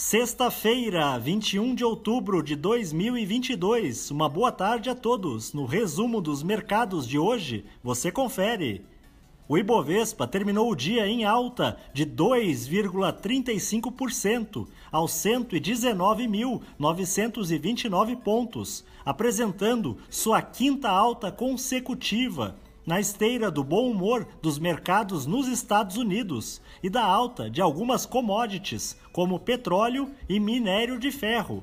Sexta-feira, 21 de outubro de 2022. Uma boa tarde a todos. No resumo dos mercados de hoje, você confere. O Ibovespa terminou o dia em alta de 2,35% aos 119.929 pontos, apresentando sua quinta alta consecutiva na esteira do bom humor dos mercados nos Estados Unidos e da alta de algumas commodities, como petróleo e minério de ferro.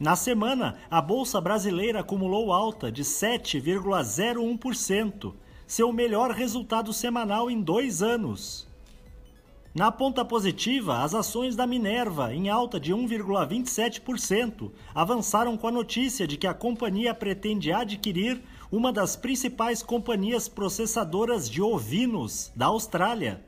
Na semana, a Bolsa Brasileira acumulou alta de 7,01%, seu melhor resultado semanal em dois anos. Na ponta positiva, as ações da Minerva, em alta de 1,27%, avançaram com a notícia de que a companhia pretende adquirir uma das principais companhias processadoras de ovinos da Austrália.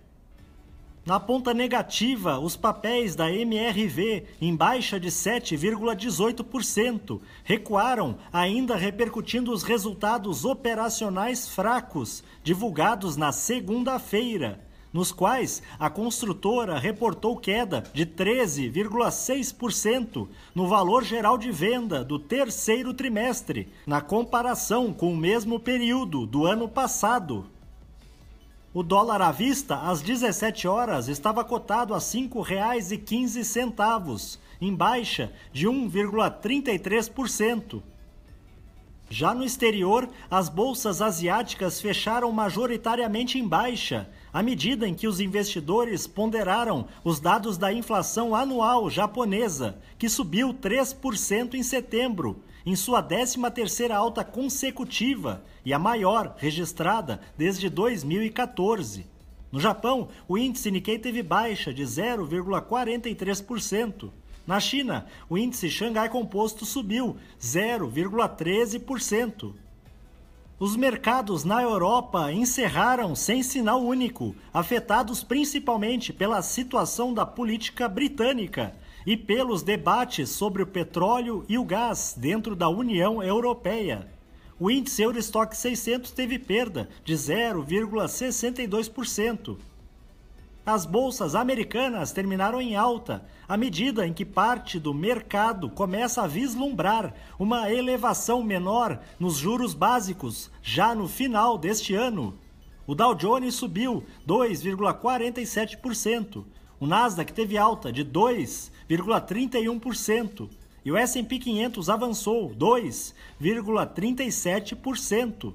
Na ponta negativa, os papéis da MRV, em baixa de 7,18%, recuaram, ainda repercutindo os resultados operacionais fracos divulgados na segunda-feira nos quais a construtora reportou queda de 13,6% no valor geral de venda do terceiro trimestre, na comparação com o mesmo período do ano passado. O dólar à vista, às 17 horas, estava cotado a R$ 5,15, em baixa de 1,33%. Já no exterior, as bolsas asiáticas fecharam majoritariamente em baixa, à medida em que os investidores ponderaram os dados da inflação anual japonesa, que subiu 3% em setembro, em sua 13ª alta consecutiva e a maior registrada desde 2014. No Japão, o índice Nikkei teve baixa de 0,43%. Na China, o índice Xangai Composto subiu 0,13%. Os mercados na Europa encerraram sem sinal único, afetados principalmente pela situação da política britânica e pelos debates sobre o petróleo e o gás dentro da União Europeia. O índice Eurostock 600 teve perda de 0,62% as bolsas americanas terminaram em alta, à medida em que parte do mercado começa a vislumbrar uma elevação menor nos juros básicos já no final deste ano. O Dow Jones subiu 2,47%, o Nasdaq teve alta de 2,31% e o S&P 500 avançou 2,37%.